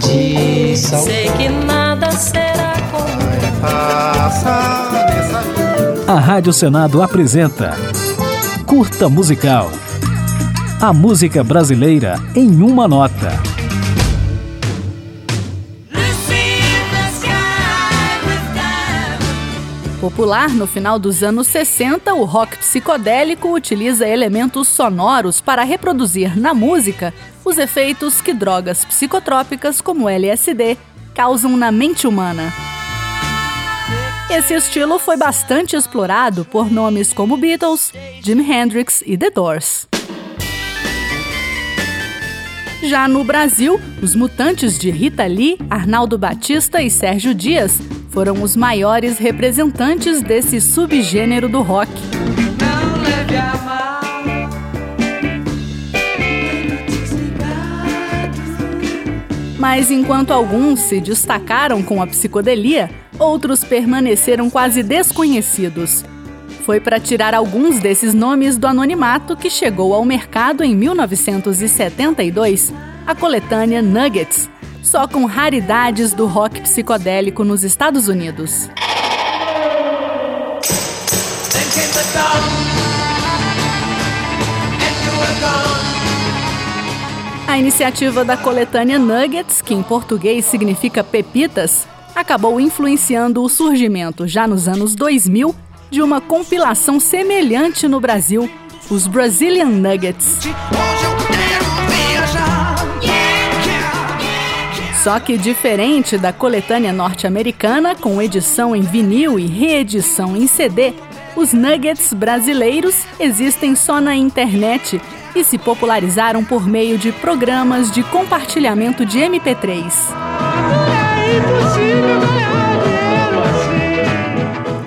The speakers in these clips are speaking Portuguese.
de sal. Sei que nada será como A Rádio Senado apresenta Curta Musical. A música brasileira em uma nota. Popular no final dos anos 60, o rock psicodélico utiliza elementos sonoros para reproduzir na música os efeitos que drogas psicotrópicas como LSD causam na mente humana. Esse estilo foi bastante explorado por nomes como Beatles, Jimi Hendrix e The Doors. Já no Brasil, os mutantes de Rita Lee, Arnaldo Batista e Sérgio Dias foram os maiores representantes desse subgênero do rock. Mas enquanto alguns se destacaram com a psicodelia, outros permaneceram quase desconhecidos. Foi para tirar alguns desses nomes do anonimato que chegou ao mercado em 1972 a coletânea Nuggets, só com raridades do rock psicodélico nos Estados Unidos. A iniciativa da coletânea Nuggets, que em português significa pepitas, acabou influenciando o surgimento, já nos anos 2000, de uma compilação semelhante no Brasil, os Brazilian Nuggets. Só que diferente da coletânea norte-americana, com edição em vinil e reedição em CD, os nuggets brasileiros existem só na internet e se popularizaram por meio de programas de compartilhamento de MP3.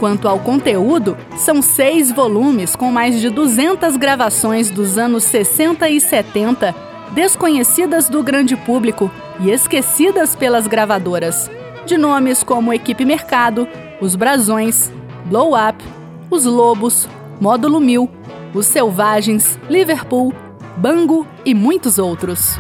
Quanto ao conteúdo, são seis volumes com mais de 200 gravações dos anos 60 e 70, desconhecidas do grande público e esquecidas pelas gravadoras, de nomes como Equipe Mercado, Os Brasões, Blow Up, Os Lobos, Módulo Mil, Os Selvagens, Liverpool, Bango e muitos outros.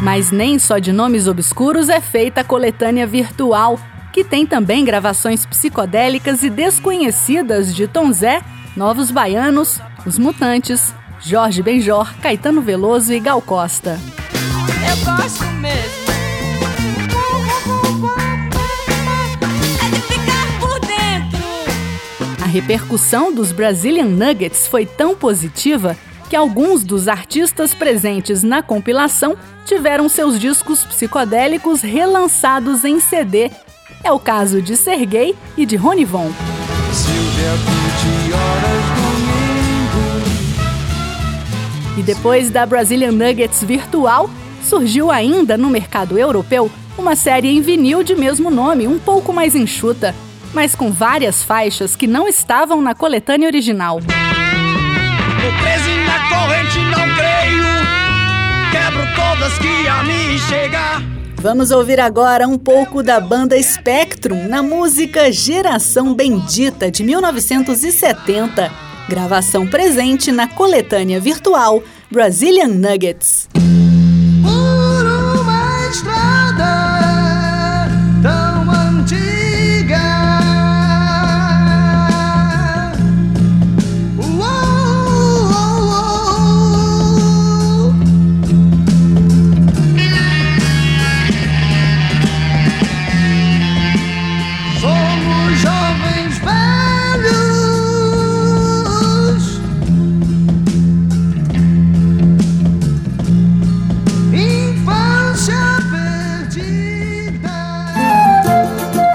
Mas nem só de nomes obscuros é feita a coletânea virtual, que tem também gravações psicodélicas e desconhecidas de Tom Zé, Novos Baianos, Os Mutantes, Jorge Benjor, Caetano Veloso e Gal Costa. Eu gosto mesmo. A repercussão dos Brazilian Nuggets foi tão positiva que alguns dos artistas presentes na compilação tiveram seus discos psicodélicos relançados em CD. É o caso de Sergei e de Ronivon. E depois da Brazilian Nuggets virtual, surgiu ainda no mercado europeu uma série em vinil de mesmo nome, um pouco mais enxuta, mas com várias faixas que não estavam na coletânea original. na corrente, não creio. Quebro todas que a mim chegar. Vamos ouvir agora um pouco da banda Spectrum na música Geração Bendita de 1970 Gravação presente na coletânea virtual Brazilian Nuggets.